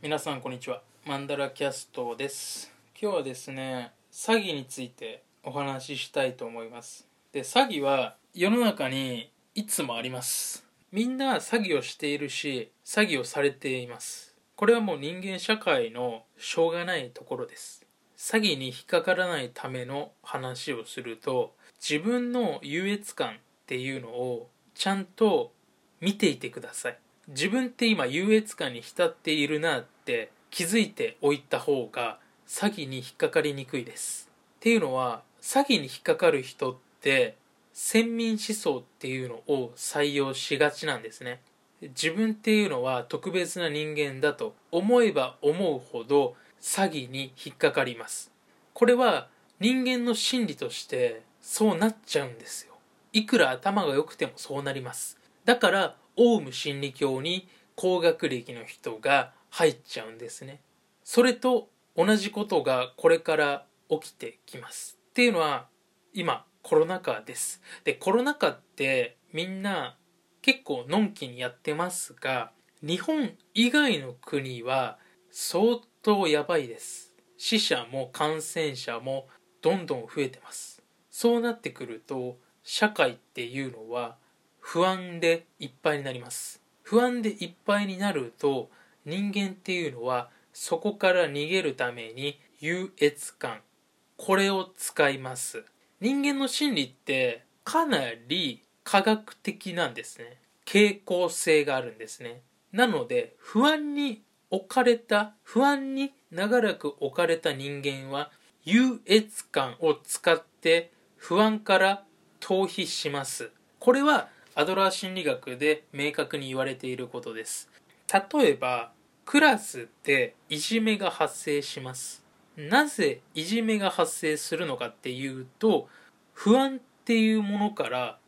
皆さんこんにちは。マンダラキャストです。今日はですね詐欺についてお話ししたいと思います。で詐欺は世の中にいつもあります。みんな詐欺をしているし詐欺をされています。これはもう人間社会のしょうがないところです。詐欺に引っかからないための話をすると自分の優越感っていうのをちゃんと見ていてください。自分って今優越感に浸っているなって気づいておいた方が詐欺に引っかかりにくいです。っていうのは詐欺に引っかかる人って先民思想っていうのを採用しがちなんですね。自分っていうのは特別な人間だと思えば思うほど詐欺に引っかかります。これは人間の心理としてそうなっちゃうんですよ。いくら頭が良くてもそうなります。だからオウム真理教に高学歴の人が入っちゃうんですね。それと同じことがこれから起きてきます。っていうのは今コロナ禍です。でコロナ禍ってみんな結構のんきにやってますが日本以外の国は相当やばいです。死者も感染者もどんどん増えてます。そうなってくると社会っていうのは不安でいっぱいになります。不安でいっぱいになると人間っていうのはそこから逃げるために優越感これを使います。人間の心理ってかなり科学的なんですね。傾向性があるんですね。なので不安に置かれた不安に長らく置かれた人間は優越感を使って不安から逃避します。これはアドラー心理学で明確に言われていることです。例えばクラスでいじめが発生します。なぜいじめが発生するのかっていうと不安っていうものから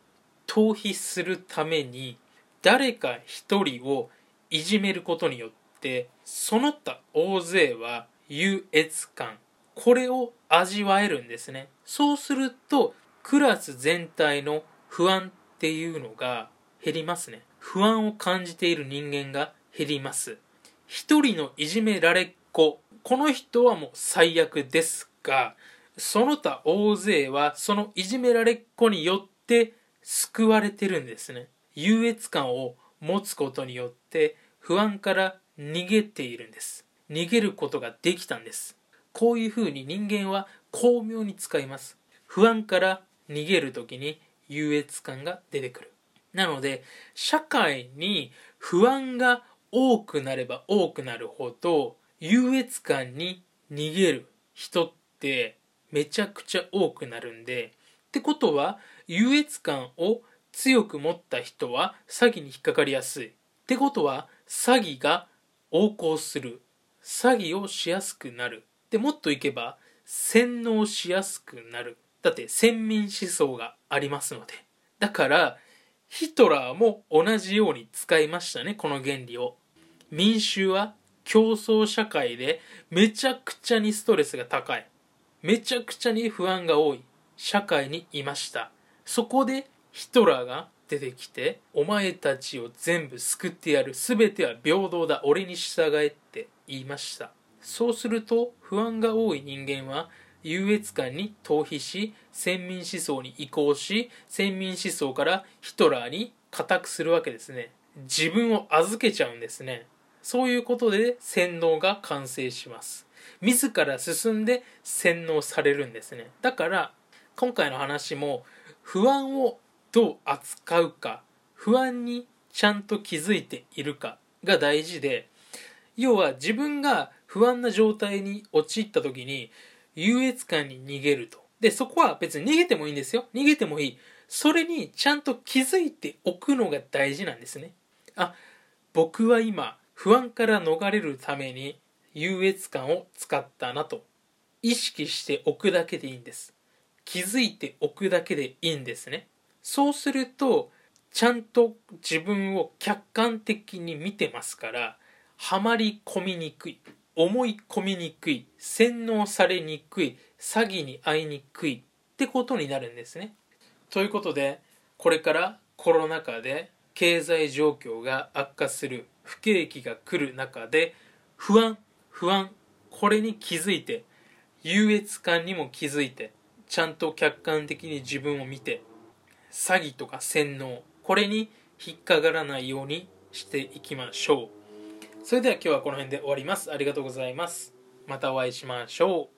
逃避するために誰か一人をいじめることによってその他大勢は優越感これを味わえるんですね。そうするとクラス全体の不安っていうのが減りますね。不安を感じている人間が減ります。一人のいじめられっ子この人はもう最悪ですがその他大勢はそのいじめられっ子によって救われてるんですね。優越感を持つことによって不安から逃げているんです。逃げることができたんです。こういうふうに人間は巧妙に使います。不安から逃げる時に優越感が出てくる。なので社会に不安が多くなれば多くなるほど優越感に逃げる人ってめちゃくちゃ多くなるんでってことは優越感を強く持った人は詐欺に引っかかりやすい。ってことは詐欺が横行する。詐欺をしやすくなる。でもっといけば洗脳しやすくなる。だって先民思想がありますので。だからヒトラーも同じように使いましたねこの原理を。民衆は競争社会でめちゃくちゃにストレスが高い。めちゃくちゃに不安が多い。社会にいました。そこでヒトラーが出てきてお前たちを全部救ってやる。全ては平等だ。俺に従えって言いました。そうすると不安が多い人間は優越感に逃避し先民思想に移行し先民思想からヒトラーに固くするわけですね。自分を預けちゃうんですね。そういうことで洗脳が完成します。自ら進んで洗脳されるんですね。だから今回の話も不安をどう扱うか不安にちゃんと気づいているかが大事で要は自分が不安な状態に陥った時に優越感に逃げると。でそこは別に逃げてもいいんですよ。逃げてもいい。それにちゃんと気づいておくのが大事なんですね。あ僕は今不安から逃れるために優越感を使ったなと。意識しておくだけでいいんです。気づいておくだけでいいんですね。そうするとちゃんと自分を客観的に見てますからはまり込みにくい。思い込みにくい洗脳されにくい詐欺に遭いにくいってことになるんですね。ということでこれからコロナ禍で経済状況が悪化する不景気が来る中で不安不安これに気づいて優越感にも気づいてちゃんと客観的に自分を見て詐欺とか洗脳これに引っかからないようにしていきましょう。それでは今日はこの辺で終わります。ありがとうございます。またお会いしましょう。